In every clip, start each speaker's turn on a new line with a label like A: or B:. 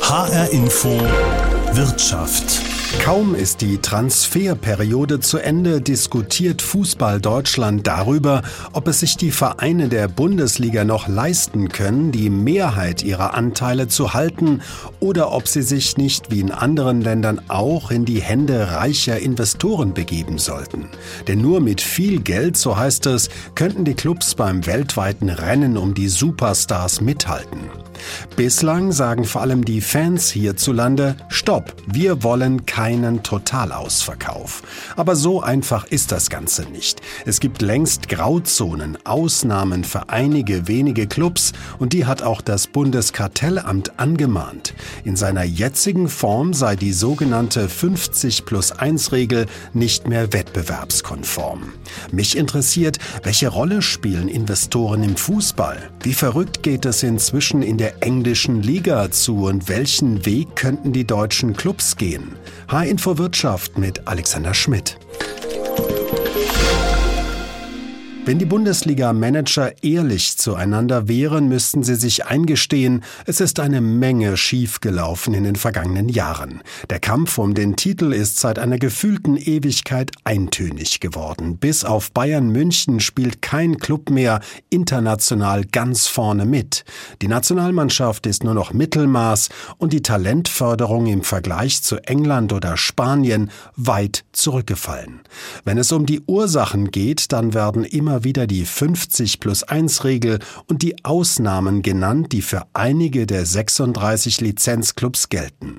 A: HR Info Wirtschaft.
B: Kaum ist die Transferperiode zu Ende, diskutiert Fußball Deutschland darüber, ob es sich die Vereine der Bundesliga noch leisten können, die Mehrheit ihrer Anteile zu halten oder ob sie sich nicht wie in anderen Ländern auch in die Hände reicher Investoren begeben sollten. Denn nur mit viel Geld, so heißt es, könnten die Clubs beim weltweiten Rennen um die Superstars mithalten. Bislang sagen vor allem die Fans hierzulande, Stopp, wir wollen keinen Totalausverkauf. Aber so einfach ist das Ganze nicht. Es gibt längst Grauzonen, Ausnahmen für einige wenige Clubs und die hat auch das Bundeskartellamt angemahnt. In seiner jetzigen Form sei die sogenannte 50 plus 1 Regel nicht mehr wettbewerbskonform. Mich interessiert, welche Rolle spielen Investoren im Fußball? Wie verrückt geht es inzwischen in der englischen Liga zu und welchen Weg könnten die deutschen Clubs gehen? H-Info Wirtschaft mit Alexander Schmidt. Wenn die Bundesliga-Manager ehrlich zueinander wären, müssten sie sich eingestehen, es ist eine Menge schiefgelaufen in den vergangenen Jahren. Der Kampf um den Titel ist seit einer gefühlten Ewigkeit eintönig geworden. Bis auf Bayern München spielt kein Club mehr international ganz vorne mit. Die Nationalmannschaft ist nur noch Mittelmaß und die Talentförderung im Vergleich zu England oder Spanien weit zurückgefallen. Wenn es um die Ursachen geht, dann werden immer immer wieder die 50 plus 1 Regel und die Ausnahmen genannt, die für einige der 36 Lizenzclubs gelten.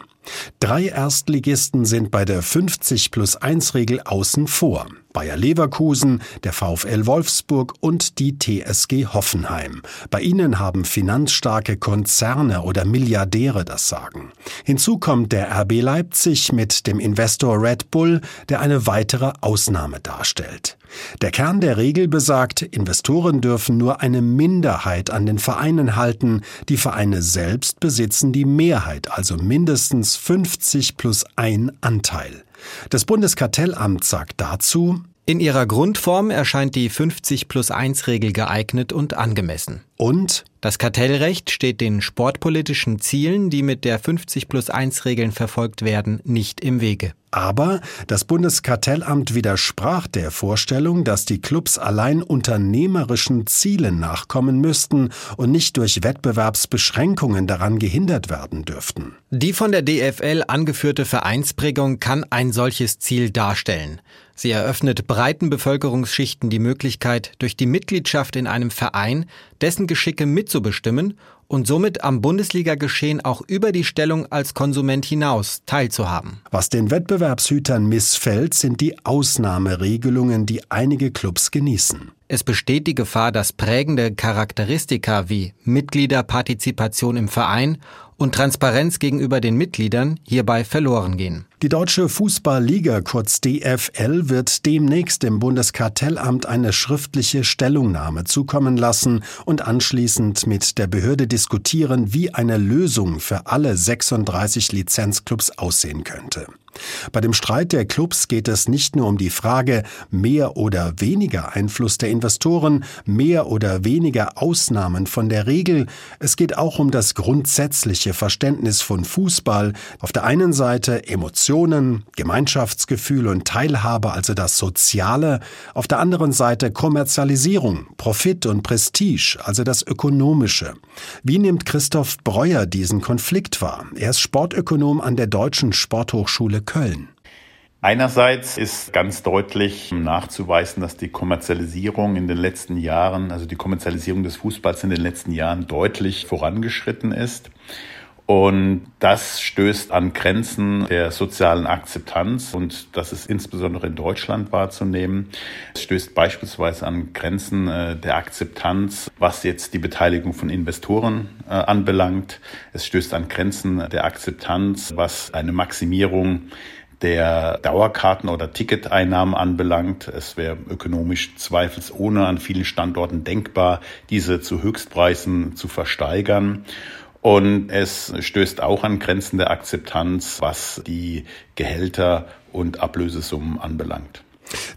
B: Drei Erstligisten sind bei der 50 plus 1 Regel außen vor. Bayer Leverkusen, der VfL Wolfsburg und die TSG Hoffenheim. Bei ihnen haben finanzstarke Konzerne oder Milliardäre das Sagen. Hinzu kommt der RB Leipzig mit dem Investor Red Bull, der eine weitere Ausnahme darstellt. Der Kern der Regel besagt, Investoren dürfen nur eine Minderheit an den Vereinen halten, die Vereine selbst besitzen die Mehrheit, also mindestens 50 plus ein Anteil. Das Bundeskartellamt sagt dazu,
C: in ihrer Grundform erscheint die 50 plus 1 Regel geeignet und angemessen.
B: Und
C: das Kartellrecht steht den sportpolitischen Zielen, die mit der 50 plus 1 Regeln verfolgt werden, nicht im Wege.
B: Aber das Bundeskartellamt widersprach der Vorstellung, dass die Clubs allein unternehmerischen Zielen nachkommen müssten und nicht durch Wettbewerbsbeschränkungen daran gehindert werden dürften.
C: Die von der DFL angeführte Vereinsprägung kann ein solches Ziel darstellen. Sie eröffnet breiten Bevölkerungsschichten die Möglichkeit, durch die Mitgliedschaft in einem Verein dessen Geschicke mitzubestimmen und somit am Bundesliga-Geschehen auch über die Stellung als Konsument hinaus teilzuhaben.
B: Was den Wettbewerbshütern missfällt, sind die Ausnahmeregelungen, die einige Clubs genießen.
C: Es besteht die Gefahr, dass prägende Charakteristika wie Mitgliederpartizipation im Verein und Transparenz gegenüber den Mitgliedern hierbei verloren gehen.
B: Die Deutsche Fußballliga kurz DFL wird demnächst dem Bundeskartellamt eine schriftliche Stellungnahme zukommen lassen und anschließend mit der Behörde diskutieren, wie eine Lösung für alle 36 Lizenzclubs aussehen könnte. Bei dem Streit der Clubs geht es nicht nur um die Frage mehr oder weniger Einfluss der Investoren, mehr oder weniger Ausnahmen von der Regel, es geht auch um das grundsätzliche Verständnis von Fußball, auf der einen Seite Emotionen, Gemeinschaftsgefühl und Teilhabe, also das Soziale, auf der anderen Seite Kommerzialisierung, Profit und Prestige, also das Ökonomische. Wie nimmt Christoph Breuer diesen Konflikt wahr? Er ist Sportökonom an der Deutschen Sporthochschule Köln.
D: Einerseits ist ganz deutlich nachzuweisen, dass die Kommerzialisierung in den letzten Jahren, also die Kommerzialisierung des Fußballs in den letzten Jahren deutlich vorangeschritten ist. Und das stößt an Grenzen der sozialen Akzeptanz und das ist insbesondere in Deutschland wahrzunehmen. Es stößt beispielsweise an Grenzen äh, der Akzeptanz, was jetzt die Beteiligung von Investoren äh, anbelangt. Es stößt an Grenzen der Akzeptanz, was eine Maximierung der Dauerkarten- oder Ticketeinnahmen anbelangt. Es wäre ökonomisch zweifelsohne an vielen Standorten denkbar, diese zu Höchstpreisen zu versteigern. Und es stößt auch an Grenzen der Akzeptanz, was die Gehälter und Ablösesummen anbelangt.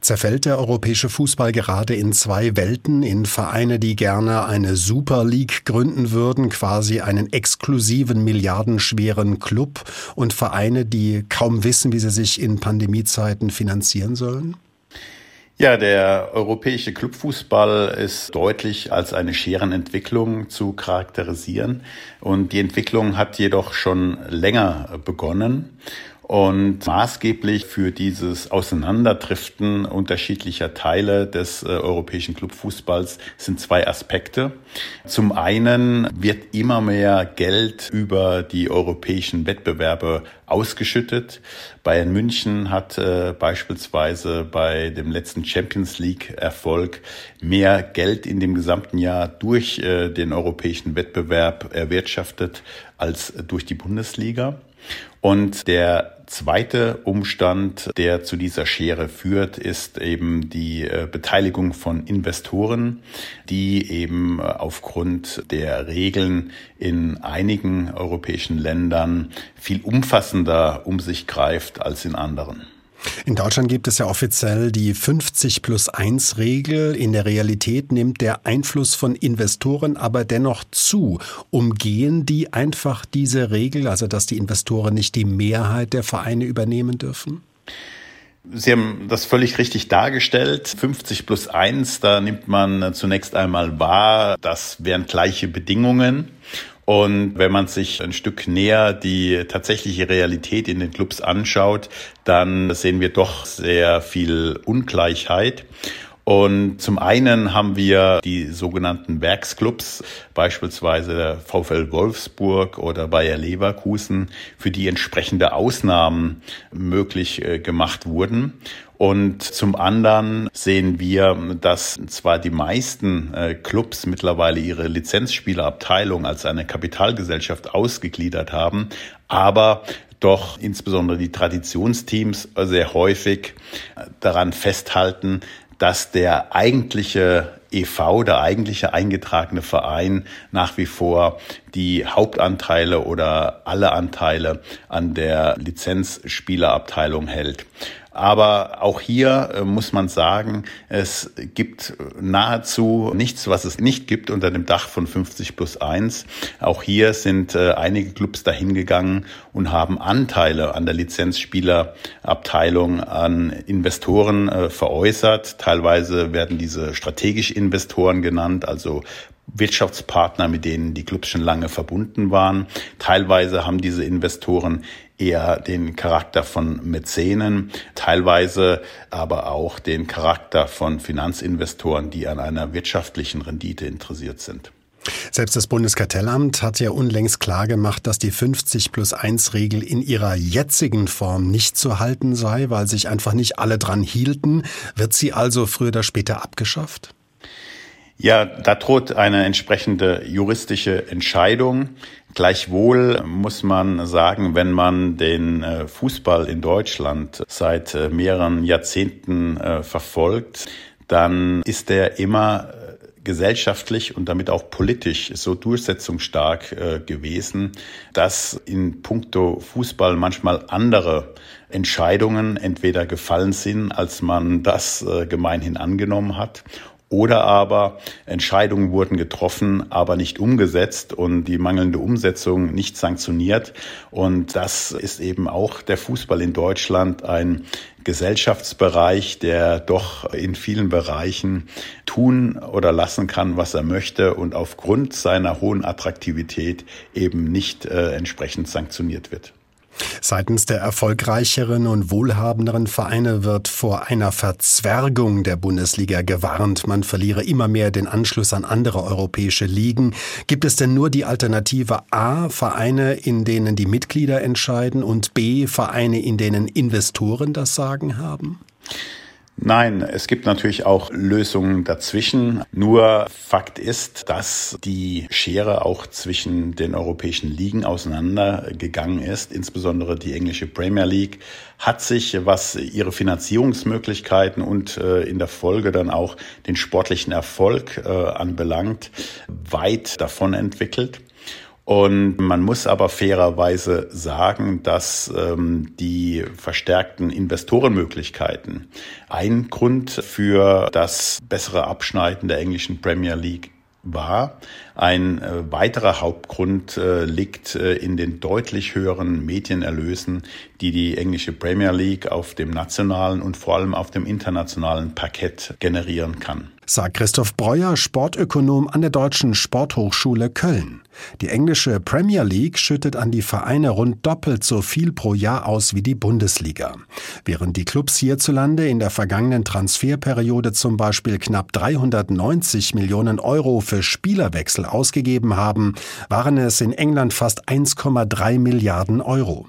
B: Zerfällt der europäische Fußball gerade in zwei Welten, in Vereine, die gerne eine Super League gründen würden, quasi einen exklusiven, milliardenschweren Club, und Vereine, die kaum wissen, wie sie sich in Pandemiezeiten finanzieren sollen?
D: Ja, der europäische Clubfußball ist deutlich als eine Scherenentwicklung zu charakterisieren. Und die Entwicklung hat jedoch schon länger begonnen. Und maßgeblich für dieses Auseinanderdriften unterschiedlicher Teile des äh, europäischen Clubfußballs sind zwei Aspekte. Zum einen wird immer mehr Geld über die europäischen Wettbewerbe ausgeschüttet. Bayern München hat äh, beispielsweise bei dem letzten Champions League Erfolg mehr Geld in dem gesamten Jahr durch äh, den europäischen Wettbewerb erwirtschaftet als durch die Bundesliga. Und der zweite Umstand, der zu dieser Schere führt, ist eben die äh, Beteiligung von Investoren, die eben äh, aufgrund der Regeln in einigen europäischen Ländern viel umfassender um sich greift als in anderen.
B: In Deutschland gibt es ja offiziell die 50 plus 1 Regel. In der Realität nimmt der Einfluss von Investoren aber dennoch zu. Umgehen die einfach diese Regel, also dass die Investoren nicht die Mehrheit der Vereine übernehmen dürfen?
D: Sie haben das völlig richtig dargestellt. 50 plus 1, da nimmt man zunächst einmal wahr, das wären gleiche Bedingungen. Und wenn man sich ein Stück näher die tatsächliche Realität in den Clubs anschaut, dann sehen wir doch sehr viel Ungleichheit. Und zum einen haben wir die sogenannten Werksclubs, beispielsweise der VfL Wolfsburg oder Bayer Leverkusen, für die entsprechende Ausnahmen möglich äh, gemacht wurden. Und zum anderen sehen wir, dass zwar die meisten äh, Clubs mittlerweile ihre Lizenzspielerabteilung als eine Kapitalgesellschaft ausgegliedert haben, aber doch insbesondere die Traditionsteams sehr häufig daran festhalten, dass der eigentliche EV, der eigentliche eingetragene Verein, nach wie vor die Hauptanteile oder alle Anteile an der Lizenzspielerabteilung hält. Aber auch hier äh, muss man sagen, es gibt nahezu nichts, was es nicht gibt unter dem Dach von 50 plus 1. Auch hier sind äh, einige Clubs dahingegangen und haben Anteile an der Lizenzspielerabteilung an Investoren äh, veräußert. Teilweise werden diese strategische Investoren genannt, also Wirtschaftspartner, mit denen die Clubs schon lange verbunden waren. Teilweise haben diese Investoren eher den Charakter von Mäzenen, teilweise aber auch den Charakter von Finanzinvestoren, die an einer wirtschaftlichen Rendite interessiert sind.
B: Selbst das Bundeskartellamt hat ja unlängst klargemacht, dass die 50 plus 1 Regel in ihrer jetzigen Form nicht zu halten sei, weil sich einfach nicht alle dran hielten. Wird sie also früher oder später abgeschafft?
D: Ja, da droht eine entsprechende juristische Entscheidung. Gleichwohl muss man sagen, wenn man den äh, Fußball in Deutschland seit äh, mehreren Jahrzehnten äh, verfolgt, dann ist er immer gesellschaftlich und damit auch politisch so durchsetzungsstark gewesen, dass in puncto Fußball manchmal andere Entscheidungen entweder gefallen sind, als man das gemeinhin angenommen hat oder aber Entscheidungen wurden getroffen, aber nicht umgesetzt und die mangelnde Umsetzung nicht sanktioniert. Und das ist eben auch der Fußball in Deutschland ein Gesellschaftsbereich, der doch in vielen Bereichen tun oder lassen kann, was er möchte und aufgrund seiner hohen Attraktivität eben nicht äh, entsprechend sanktioniert wird.
B: Seitens der erfolgreicheren und wohlhabenderen Vereine wird vor einer Verzwergung der Bundesliga gewarnt. Man verliere immer mehr den Anschluss an andere europäische Ligen. Gibt es denn nur die Alternative A, Vereine, in denen die Mitglieder entscheiden und B, Vereine, in denen Investoren das Sagen haben?
D: Nein, es gibt natürlich auch Lösungen dazwischen. Nur Fakt ist, dass die Schere auch zwischen den europäischen Ligen auseinandergegangen ist. Insbesondere die englische Premier League hat sich, was ihre Finanzierungsmöglichkeiten und äh, in der Folge dann auch den sportlichen Erfolg äh, anbelangt, weit davon entwickelt. Und man muss aber fairerweise sagen, dass ähm, die verstärkten Investorenmöglichkeiten ein Grund für das bessere Abschneiden der englischen Premier League war. Ein äh, weiterer Hauptgrund äh, liegt äh, in den deutlich höheren Medienerlösen, die die englische Premier League auf dem nationalen und vor allem auf dem internationalen Parkett generieren kann.
B: Sagt Christoph Breuer, Sportökonom an der Deutschen Sporthochschule Köln. Die englische Premier League schüttet an die Vereine rund doppelt so viel pro Jahr aus wie die Bundesliga. Während die Clubs hierzulande in der vergangenen Transferperiode zum Beispiel knapp 390 Millionen Euro für Spielerwechsel ausgegeben haben, waren es in England fast 1,3 Milliarden Euro.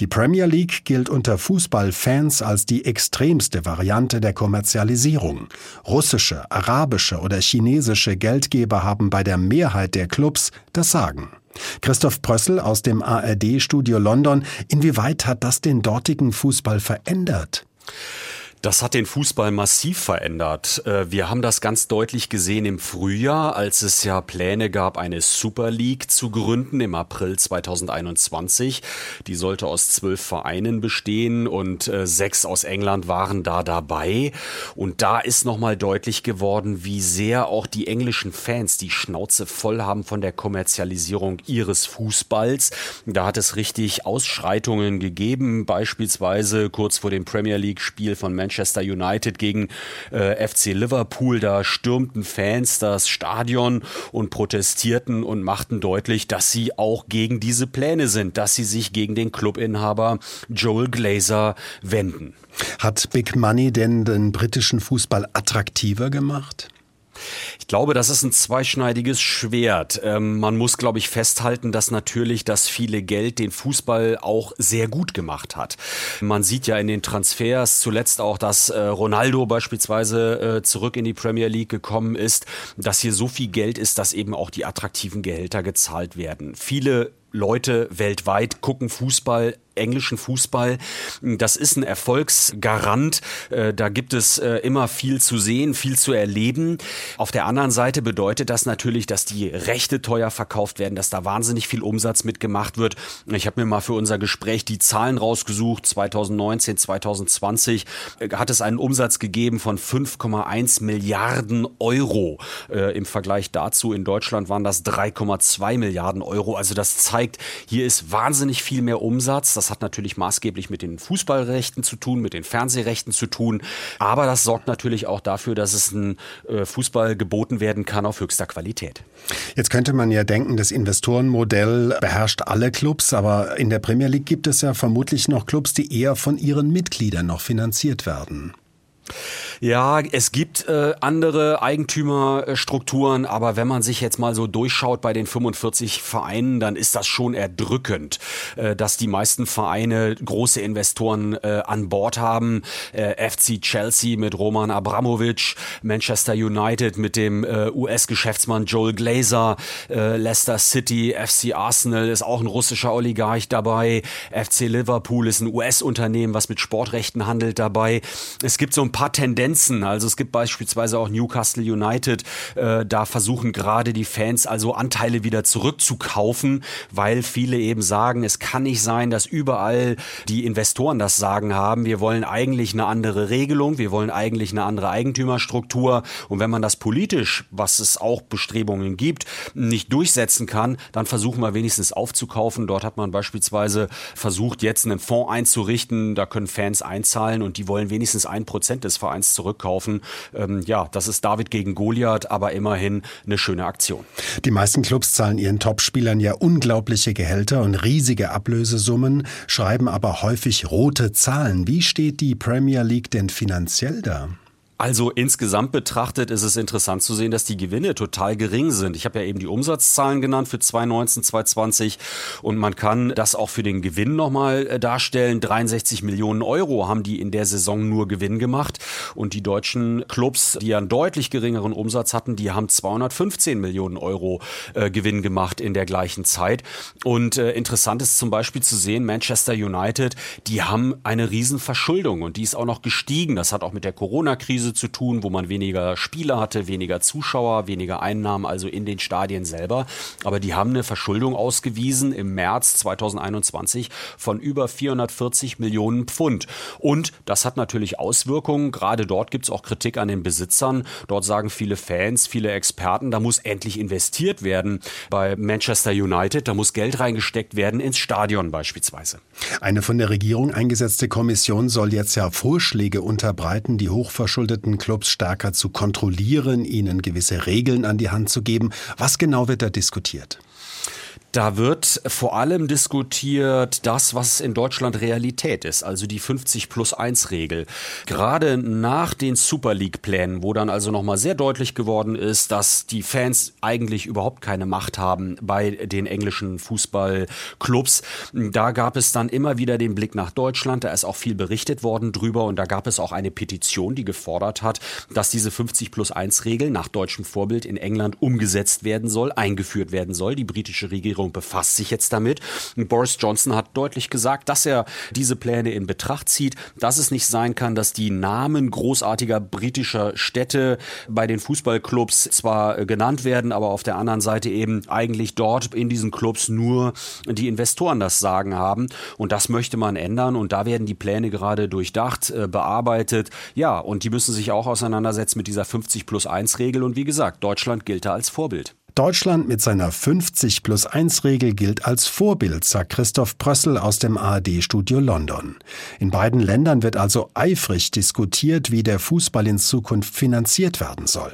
B: Die Premier League gilt unter Fußballfans als die extremste Variante der Kommerzialisierung. Russische, arabische oder chinesische Geldgeber haben bei der Mehrheit der Clubs das Sagen. Christoph Prössel aus dem ARD-Studio London, inwieweit hat das den dortigen Fußball verändert?
E: Das hat den Fußball massiv verändert. Äh, wir haben das ganz deutlich gesehen im Frühjahr, als es ja Pläne gab, eine Super League zu gründen im April 2021. Die sollte aus zwölf Vereinen bestehen und äh, sechs aus England waren da dabei. Und da ist nochmal deutlich geworden, wie sehr auch die englischen Fans die Schnauze voll haben von der Kommerzialisierung ihres Fußballs. Da hat es richtig Ausschreitungen gegeben, beispielsweise kurz vor dem Premier League Spiel von Manchester Manchester United gegen äh, FC Liverpool. Da stürmten Fans das Stadion und protestierten und machten deutlich, dass sie auch gegen diese Pläne sind, dass sie sich gegen den Clubinhaber Joel Glazer wenden.
B: Hat Big Money denn den britischen Fußball attraktiver gemacht?
E: Ich glaube, das ist ein zweischneidiges Schwert. Ähm, man muss, glaube ich, festhalten, dass natürlich das viele Geld den Fußball auch sehr gut gemacht hat. Man sieht ja in den Transfers zuletzt auch, dass äh, Ronaldo beispielsweise äh, zurück in die Premier League gekommen ist, dass hier so viel Geld ist, dass eben auch die attraktiven Gehälter gezahlt werden. Viele Leute weltweit gucken Fußball englischen Fußball. Das ist ein Erfolgsgarant. Äh, da gibt es äh, immer viel zu sehen, viel zu erleben. Auf der anderen Seite bedeutet das natürlich, dass die Rechte teuer verkauft werden, dass da wahnsinnig viel Umsatz mitgemacht wird. Ich habe mir mal für unser Gespräch die Zahlen rausgesucht. 2019, 2020 äh, hat es einen Umsatz gegeben von 5,1 Milliarden Euro. Im Vergleich dazu in Deutschland waren das 3,2 Milliarden Euro. Also das zeigt, hier ist wahnsinnig viel mehr Umsatz. Das das hat natürlich maßgeblich mit den Fußballrechten zu tun, mit den Fernsehrechten zu tun. Aber das sorgt natürlich auch dafür, dass es ein äh, Fußball geboten werden kann auf höchster Qualität.
B: Jetzt könnte man ja denken, das Investorenmodell beherrscht alle Clubs, aber in der Premier League gibt es ja vermutlich noch Clubs, die eher von ihren Mitgliedern noch finanziert werden.
E: Ja, es gibt äh, andere Eigentümerstrukturen, aber wenn man sich jetzt mal so durchschaut bei den 45 Vereinen, dann ist das schon erdrückend, äh, dass die meisten Vereine große Investoren äh, an Bord haben. Äh, FC Chelsea mit Roman Abramovic, Manchester United mit dem äh, US-Geschäftsmann Joel Glazer, äh, Leicester City, FC Arsenal ist auch ein russischer Oligarch dabei, FC Liverpool ist ein US-Unternehmen, was mit Sportrechten handelt dabei. Es gibt so ein paar Tendenzen. Also es gibt beispielsweise auch Newcastle United. Äh, da versuchen gerade die Fans also Anteile wieder zurückzukaufen, weil viele eben sagen, es kann nicht sein, dass überall die Investoren das Sagen haben. Wir wollen eigentlich eine andere Regelung. Wir wollen eigentlich eine andere Eigentümerstruktur. Und wenn man das politisch, was es auch Bestrebungen gibt, nicht durchsetzen kann, dann versuchen wir wenigstens aufzukaufen. Dort hat man beispielsweise versucht, jetzt einen Fonds einzurichten. Da können Fans einzahlen und die wollen wenigstens ein Prozent des Vereins zurückkaufen. Ähm, ja, das ist David gegen Goliath, aber immerhin eine schöne Aktion.
B: Die meisten Clubs zahlen ihren Topspielern ja unglaubliche Gehälter und riesige Ablösesummen, schreiben aber häufig rote Zahlen. Wie steht die Premier League denn finanziell da?
E: Also insgesamt betrachtet ist es interessant zu sehen, dass die Gewinne total gering sind. Ich habe ja eben die Umsatzzahlen genannt für 2019, 2020 und man kann das auch für den Gewinn nochmal äh, darstellen. 63 Millionen Euro haben die in der Saison nur Gewinn gemacht und die deutschen Clubs, die einen deutlich geringeren Umsatz hatten, die haben 215 Millionen Euro äh, Gewinn gemacht in der gleichen Zeit. Und äh, interessant ist zum Beispiel zu sehen, Manchester United, die haben eine Riesenverschuldung und die ist auch noch gestiegen. Das hat auch mit der Corona-Krise Einspielerkrise zu tun, wo man weniger Spieler hatte, weniger Zuschauer, weniger Einnahmen, also in den Stadien selber. Aber die haben eine Verschuldung ausgewiesen im März 2021 von über 440 Millionen Pfund. Und das hat natürlich Auswirkungen. Gerade dort gibt es auch Kritik an den Besitzern. Dort sagen viele Fans, viele Experten, da muss endlich investiert werden. Bei Manchester United, da muss Geld reingesteckt werden ins Stadion beispielsweise.
B: Eine von der Regierung eingesetzte Kommission soll jetzt ja Vorschläge unterbreiten, die hochverschuldeten Clubs stärker zu kontrollieren, ihnen gewisse Regeln an die Hand zu geben. Was genau wird da diskutiert?
E: Da wird vor allem diskutiert das, was in Deutschland Realität ist, also die 50 plus 1 Regel. Gerade nach den Super League Plänen, wo dann also nochmal sehr deutlich geworden ist, dass die Fans eigentlich überhaupt keine Macht haben bei den englischen Fußballclubs. Da gab es dann immer wieder den Blick nach Deutschland. Da ist auch viel berichtet worden drüber und da gab es auch eine Petition, die gefordert hat, dass diese 50 plus 1 Regel nach deutschem Vorbild in England umgesetzt werden soll, eingeführt werden soll. Die britische Regierung Regierung befasst sich jetzt damit. Boris Johnson hat deutlich gesagt, dass er diese Pläne in Betracht zieht, dass es nicht sein kann, dass die Namen großartiger britischer Städte bei den Fußballclubs zwar genannt werden, aber auf der anderen Seite eben eigentlich dort in diesen Clubs nur die Investoren das Sagen haben. Und das möchte man ändern. Und da werden die Pläne gerade durchdacht, äh, bearbeitet. Ja, und die müssen sich auch auseinandersetzen mit dieser 50 plus 1 Regel. Und wie gesagt, Deutschland gilt da als Vorbild.
B: Deutschland mit seiner 50 plus 1 Regel gilt als Vorbild, sagt Christoph Brössel aus dem ARD-Studio London. In beiden Ländern wird also eifrig diskutiert, wie der Fußball in Zukunft finanziert werden soll.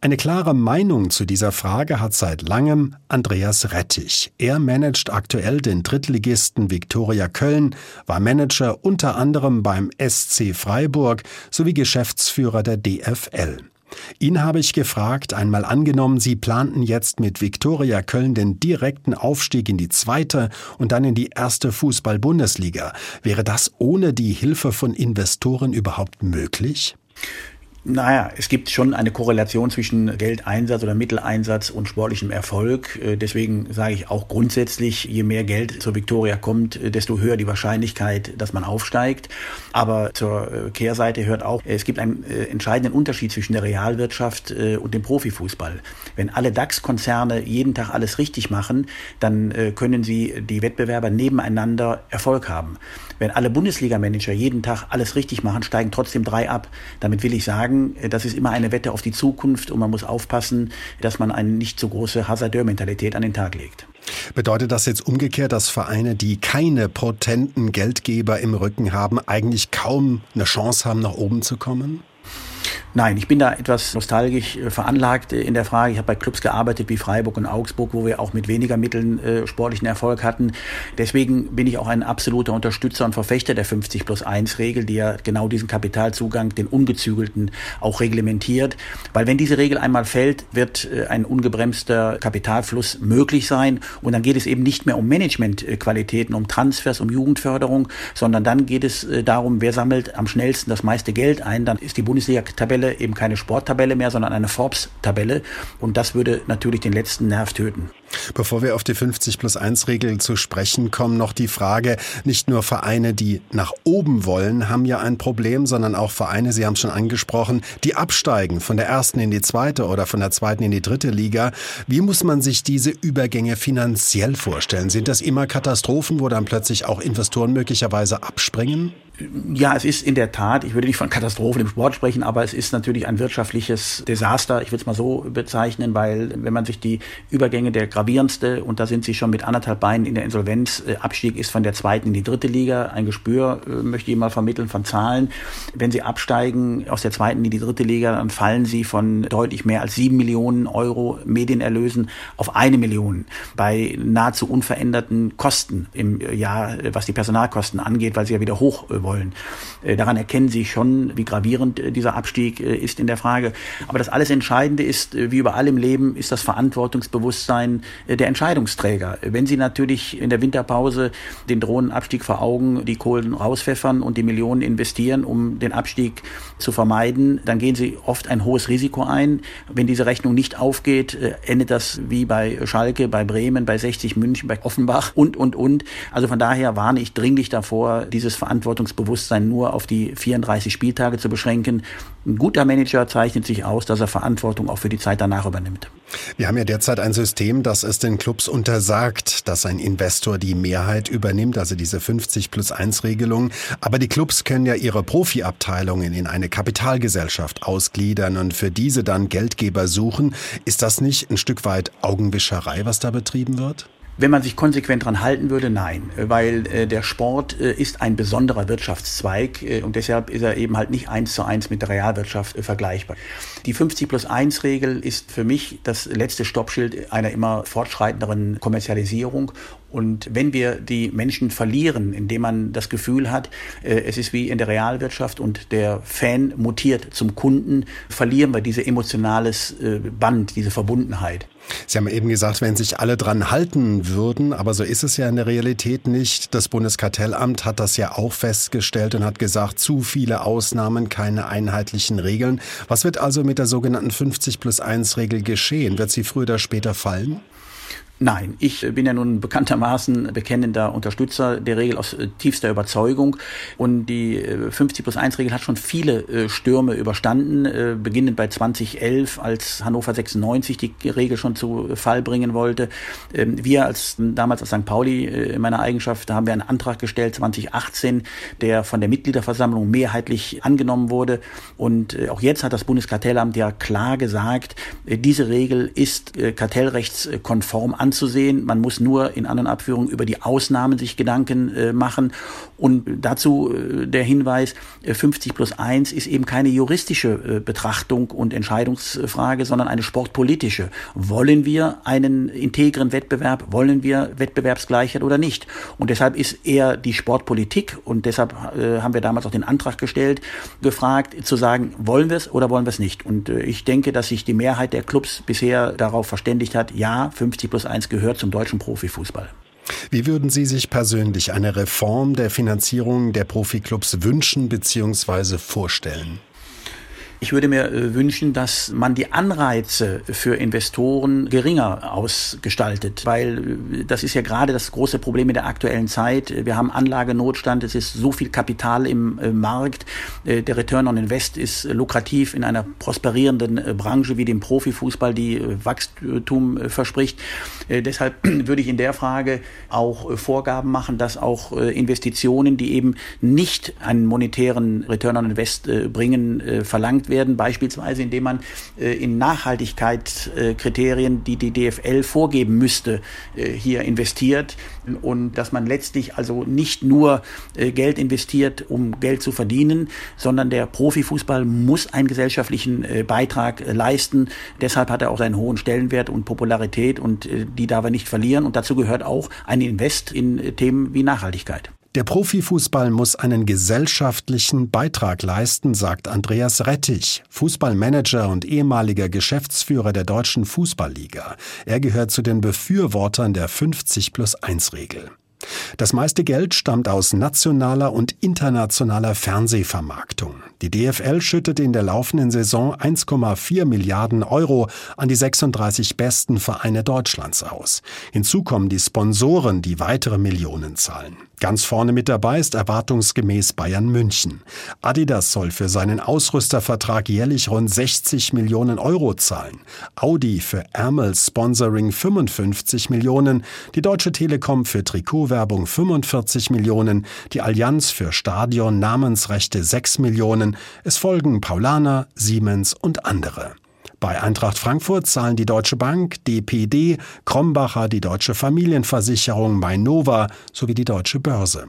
B: Eine klare Meinung zu dieser Frage hat seit langem Andreas Rettich. Er managt aktuell den Drittligisten Viktoria Köln, war Manager unter anderem beim SC Freiburg sowie Geschäftsführer der DFL. Ihn habe ich gefragt, einmal angenommen, Sie planten jetzt mit Viktoria Köln den direkten Aufstieg in die zweite und dann in die erste Fußball-Bundesliga. Wäre das ohne die Hilfe von Investoren überhaupt möglich?
F: Naja, es gibt schon eine Korrelation zwischen Geldeinsatz oder Mitteleinsatz und sportlichem Erfolg. Äh, deswegen sage ich auch grundsätzlich, je mehr Geld zur Viktoria kommt, äh, desto höher die Wahrscheinlichkeit, dass man aufsteigt. Aber zur äh, Kehrseite hört auch, es gibt einen entscheidenden Unterschied zwischen der Realwirtschaft und dem Profifußball. Wenn alle DAX-Konzerne jeden Tag alles richtig machen, dann können sie die Wettbewerber nebeneinander Erfolg haben. Wenn alle Bundesliga-Manager jeden Tag alles richtig machen, steigen trotzdem drei ab. Damit will ich sagen, sagen, das ist immer eine Wette auf die Zukunft und man muss aufpassen, dass man eine nicht so große Hasardeur-Mentalität an den Tag legt.
B: Bedeutet das jetzt umgekehrt, dass Vereine, die keine potenten Geldgeber im Rücken haben, eigentlich kaum eine Chance haben, nach oben zu kommen?
F: Nein, ich bin da etwas nostalgisch äh, veranlagt äh, in der Frage. Ich habe bei Clubs gearbeitet wie Freiburg und Augsburg, wo wir auch mit weniger Mitteln äh, sportlichen Erfolg hatten. Deswegen bin ich auch ein absoluter Unterstützer und Verfechter der 50 plus 1 Regel, die ja genau diesen Kapitalzugang, den ungezügelten, auch reglementiert. Weil wenn diese Regel einmal fällt, wird äh, ein ungebremster Kapitalfluss möglich sein. Und dann geht es eben nicht mehr um Managementqualitäten, um Transfers, um Jugendförderung, sondern dann geht es äh, darum, wer sammelt am schnellsten das meiste Geld ein. Dann ist die Bundesliga-Tabelle Tabelle eben keine Sporttabelle mehr, sondern eine Forbes-Tabelle. Und das würde natürlich den letzten Nerv töten.
B: Bevor wir auf die 50 plus 1 Regel zu sprechen kommen, noch die Frage, nicht nur Vereine, die nach oben wollen, haben ja ein Problem, sondern auch Vereine, Sie haben es schon angesprochen, die absteigen von der ersten in die zweite oder von der zweiten in die dritte Liga. Wie muss man sich diese Übergänge finanziell vorstellen? Sind das immer Katastrophen, wo dann plötzlich auch Investoren möglicherweise abspringen?
F: Ja, es ist in der Tat, ich würde nicht von Katastrophen im Sport sprechen, aber es ist natürlich ein wirtschaftliches Desaster, ich würde es mal so bezeichnen, weil wenn man sich die Übergänge der gravierendste, und da sind sie schon mit anderthalb Beinen in der Insolvenz, äh, Abstieg ist von der zweiten in die dritte Liga, ein Gespür äh, möchte ich mal vermitteln von Zahlen. Wenn sie absteigen aus der zweiten in die dritte Liga, dann fallen sie von deutlich mehr als sieben Millionen Euro Medienerlösen auf eine Million bei nahezu unveränderten Kosten im Jahr, was die Personalkosten angeht, weil sie ja wieder hoch äh, wollen. Äh, daran erkennen Sie schon, wie gravierend äh, dieser Abstieg äh, ist in der Frage. Aber das alles Entscheidende ist, wie überall im Leben, ist das Verantwortungsbewusstsein der Entscheidungsträger. Wenn Sie natürlich in der Winterpause den drohenden vor Augen die Kohlen rauspfeffern und die Millionen investieren, um den Abstieg zu vermeiden, dann gehen Sie oft ein hohes Risiko ein. Wenn diese Rechnung nicht aufgeht, endet das wie bei Schalke, bei Bremen, bei 60 München, bei Offenbach und, und, und. Also von daher warne ich dringlich davor, dieses Verantwortungsbewusstsein Verantwortungsbewusstsein nur auf die 34 Spieltage zu beschränken. Ein guter Manager zeichnet sich aus, dass er Verantwortung auch für die Zeit danach übernimmt.
B: Wir haben ja derzeit ein System, das es den Clubs untersagt, dass ein Investor die Mehrheit übernimmt, also diese 50 plus 1 Regelung. Aber die Clubs können ja ihre Profiabteilungen in eine Kapitalgesellschaft ausgliedern und für diese dann Geldgeber suchen. Ist das nicht ein Stück weit Augenwischerei, was da betrieben wird?
F: Wenn man sich konsequent dran halten würde, nein, weil äh, der Sport äh, ist ein besonderer Wirtschaftszweig äh, und deshalb ist er eben halt nicht eins zu eins mit der Realwirtschaft äh, vergleichbar. Die 50 plus 1 Regel ist für mich das letzte Stoppschild einer immer fortschreitenderen Kommerzialisierung und wenn wir die Menschen verlieren, indem man das Gefühl hat, äh, es ist wie in der Realwirtschaft und der Fan mutiert zum Kunden, verlieren wir diese emotionales äh, Band, diese Verbundenheit.
B: Sie haben eben gesagt, wenn sich alle dran halten würden, aber so ist es ja in der Realität nicht. Das Bundeskartellamt hat das ja auch festgestellt und hat gesagt, zu viele Ausnahmen, keine einheitlichen Regeln. Was wird also mit der sogenannten 50 plus 1 Regel geschehen? Wird sie früher oder später fallen?
F: Nein, ich bin ja nun bekanntermaßen bekennender Unterstützer der Regel aus äh, tiefster Überzeugung. Und die 50 äh, plus 1 Regel hat schon viele äh, Stürme überstanden, beginnend bei 2011, als Hannover 96 die Regel schon zu Fall bringen wollte. Ähm, wir als damals als St. Pauli in meiner Eigenschaft haben wir einen Antrag gestellt 2018, der von der Mitgliederversammlung mehrheitlich angenommen wurde. Und auch jetzt hat das Bundeskartellamt ja klar gesagt, diese Regel ist kartellrechtskonform an anzusehen. Man muss nur in anderen Abführungen über die Ausnahmen sich Gedanken äh, machen. Und dazu äh, der Hinweis, äh, 50 plus 1 ist eben keine juristische äh, Betrachtung und Entscheidungsfrage, sondern eine sportpolitische. Wollen wir einen integren Wettbewerb? Wollen wir Wettbewerbsgleichheit oder nicht? Und deshalb ist eher die Sportpolitik, und deshalb äh, haben wir damals auch den Antrag gestellt, gefragt, zu sagen, wollen wir es oder wollen wir es nicht? Und äh, ich denke, dass sich die Mehrheit der Clubs bisher darauf verständigt hat, ja, 50 plus 1 gehört zum deutschen Profifußball.
B: Wie würden Sie sich persönlich eine Reform der Finanzierung der Profiklubs wünschen bzw. vorstellen?
F: Ich würde mir äh, wünschen, dass man die Anreize für Investoren geringer ausgestaltet, weil äh, das ist ja gerade das große Problem in der aktuellen Zeit. Wir haben Anlagenotstand, es ist so viel Kapital im äh, Markt. Der Return on Invest ist lukrativ in einer prosperierenden Branche wie dem Profifußball, die Wachstum verspricht. Deshalb würde ich in der Frage auch Vorgaben machen, dass auch Investitionen, die eben nicht einen monetären Return on Invest bringen, verlangt werden, beispielsweise indem man äh, in Nachhaltigkeitskriterien, die die DFL vorgeben müsste, äh, hier investiert und dass man letztlich also nicht nur äh, Geld investiert, um Geld zu verdienen, sondern der Profifußball muss einen gesellschaftlichen Beitrag leisten. Deshalb hat er auch seinen hohen Stellenwert und Popularität und die darf er nicht verlieren. Und dazu gehört auch ein Invest in Themen wie Nachhaltigkeit.
B: Der Profifußball muss einen gesellschaftlichen Beitrag leisten, sagt Andreas Rettich, Fußballmanager und ehemaliger Geschäftsführer der Deutschen Fußballliga. Er gehört zu den Befürwortern der 50 plus 1 Regel. Das meiste Geld stammt aus nationaler und internationaler Fernsehvermarktung. Die DFL schüttet in der laufenden Saison 1,4 Milliarden Euro an die 36 besten Vereine Deutschlands aus. Hinzu kommen die Sponsoren, die weitere Millionen zahlen. Ganz vorne mit dabei ist erwartungsgemäß Bayern München. Adidas soll für seinen Ausrüstervertrag jährlich rund 60 Millionen Euro zahlen. Audi für Ärmel Sponsoring 55 Millionen, die Deutsche Telekom für Trikotwerbung 45 Millionen, die Allianz für Stadion Namensrechte 6 Millionen, es folgen Paulaner, Siemens und andere. Bei Eintracht Frankfurt zahlen die Deutsche Bank, DPD, Krombacher, die Deutsche Familienversicherung, Mainova sowie die Deutsche Börse.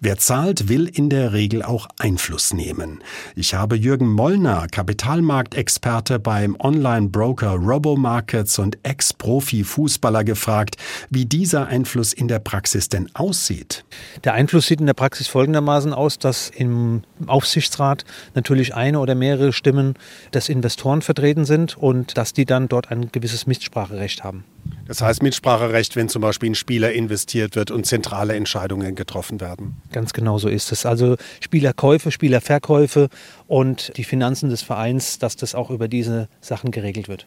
B: Wer zahlt, will in der Regel auch Einfluss nehmen. Ich habe Jürgen Mollner, Kapitalmarktexperte beim Online-Broker Robomarkets und Ex-Profi-Fußballer gefragt, wie dieser Einfluss in der Praxis denn aussieht.
G: Der Einfluss sieht in der Praxis folgendermaßen aus, dass im Aufsichtsrat natürlich eine oder mehrere Stimmen des Investoren vertreten sind und dass die dann dort ein gewisses Mitspracherecht haben.
B: Das heißt Mitspracherecht, wenn zum Beispiel in Spieler investiert wird und zentrale Entscheidungen getroffen werden.
G: Ganz genau so ist es. Also Spielerkäufe, Spielerverkäufe und die Finanzen des Vereins, dass das auch über diese Sachen geregelt wird.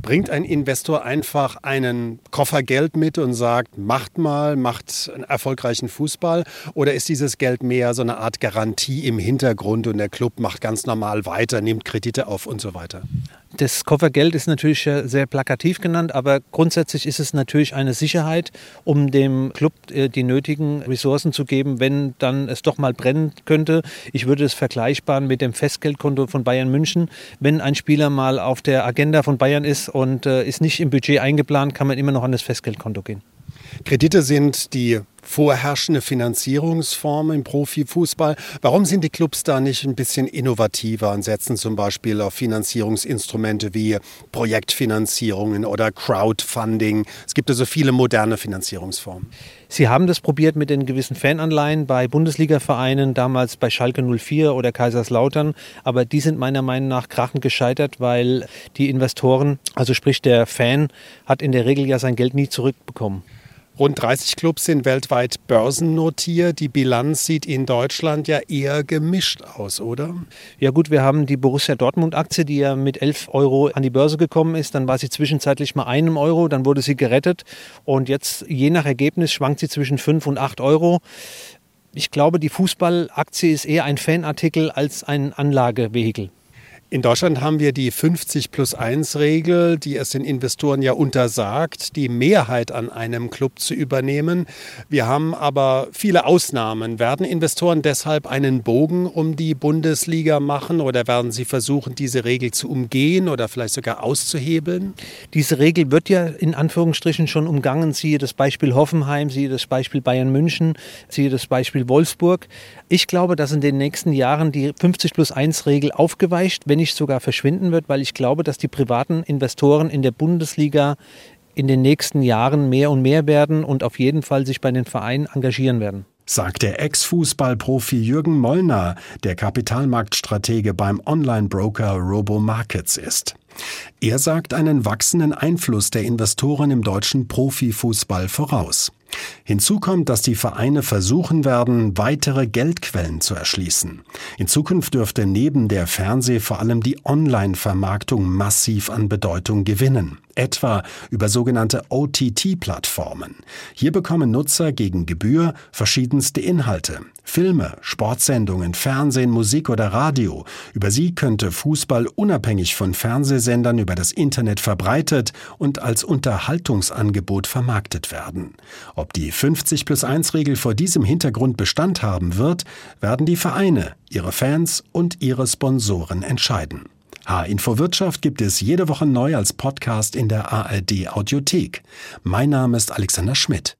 B: Bringt ein Investor einfach einen Koffer Geld mit und sagt, macht mal, macht einen erfolgreichen Fußball? Oder ist dieses Geld mehr so eine Art Garantie im Hintergrund und der Club macht ganz normal weiter, nimmt Kredite auf und so weiter?
G: Das Koffergeld ist natürlich sehr plakativ genannt, aber grundsätzlich ist es natürlich eine Sicherheit, um dem Club äh, die nötigen Ressourcen zu geben, wenn dann es doch mal brennen könnte. Ich würde es vergleichbaren mit dem Festgeldkonto von Bayern München. Wenn ein Spieler mal auf der Agenda von Bayern ist und äh, ist nicht im Budget eingeplant, kann man immer noch an das Festgeldkonto gehen.
B: Kredite sind die vorherrschende Finanzierungsform im Profifußball. Warum sind die Clubs da nicht ein bisschen innovativer und setzen zum Beispiel auf Finanzierungsinstrumente wie Projektfinanzierungen oder Crowdfunding? Es gibt also viele moderne Finanzierungsformen.
G: Sie haben das probiert mit den gewissen Fananleihen bei Bundesliga-Vereinen, damals bei Schalke 04 oder Kaiserslautern, aber die sind meiner Meinung nach krachend gescheitert, weil die Investoren, also sprich der Fan, hat in der Regel ja sein Geld nie zurückbekommen.
B: Rund 30 Clubs sind weltweit börsennotiert. Die Bilanz sieht in Deutschland ja eher gemischt aus, oder?
G: Ja gut, wir haben die Borussia Dortmund-Aktie, die ja mit 11 Euro an die Börse gekommen ist. Dann war sie zwischenzeitlich mal einem Euro, dann wurde sie gerettet. Und jetzt, je nach Ergebnis, schwankt sie zwischen 5 und 8 Euro. Ich glaube, die Fußballaktie ist eher ein Fanartikel als ein Anlagevehikel.
B: In Deutschland haben wir die 50 plus 1 Regel, die es den Investoren ja untersagt, die Mehrheit an einem Club zu übernehmen. Wir haben aber viele Ausnahmen. Werden Investoren deshalb einen Bogen um die Bundesliga machen oder werden sie versuchen, diese Regel zu umgehen oder vielleicht sogar auszuhebeln?
G: Diese Regel wird ja in Anführungsstrichen schon umgangen. Siehe das Beispiel Hoffenheim, siehe das Beispiel Bayern München, siehe das Beispiel Wolfsburg. Ich glaube, dass in den nächsten Jahren die 50 plus 1 Regel aufgeweicht, wenn nicht sogar verschwinden wird, weil ich glaube, dass die privaten Investoren in der Bundesliga in den nächsten Jahren mehr und mehr werden und auf jeden Fall sich bei den Vereinen engagieren werden
B: sagt der Ex-Fußballprofi Jürgen Mollner, der Kapitalmarktstratege beim Online-Broker Robo Markets ist. Er sagt einen wachsenden Einfluss der Investoren im deutschen Profifußball voraus. Hinzu kommt, dass die Vereine versuchen werden, weitere Geldquellen zu erschließen. In Zukunft dürfte neben der Fernseh vor allem die Online-Vermarktung massiv an Bedeutung gewinnen etwa über sogenannte OTT-Plattformen. Hier bekommen Nutzer gegen Gebühr verschiedenste Inhalte. Filme, Sportsendungen, Fernsehen, Musik oder Radio. Über sie könnte Fußball unabhängig von Fernsehsendern über das Internet verbreitet und als Unterhaltungsangebot vermarktet werden. Ob die 50 plus 1 Regel vor diesem Hintergrund Bestand haben wird, werden die Vereine, ihre Fans und ihre Sponsoren entscheiden. H-Info Wirtschaft gibt es jede Woche neu als Podcast in der ARD Audiothek. Mein Name ist Alexander Schmidt.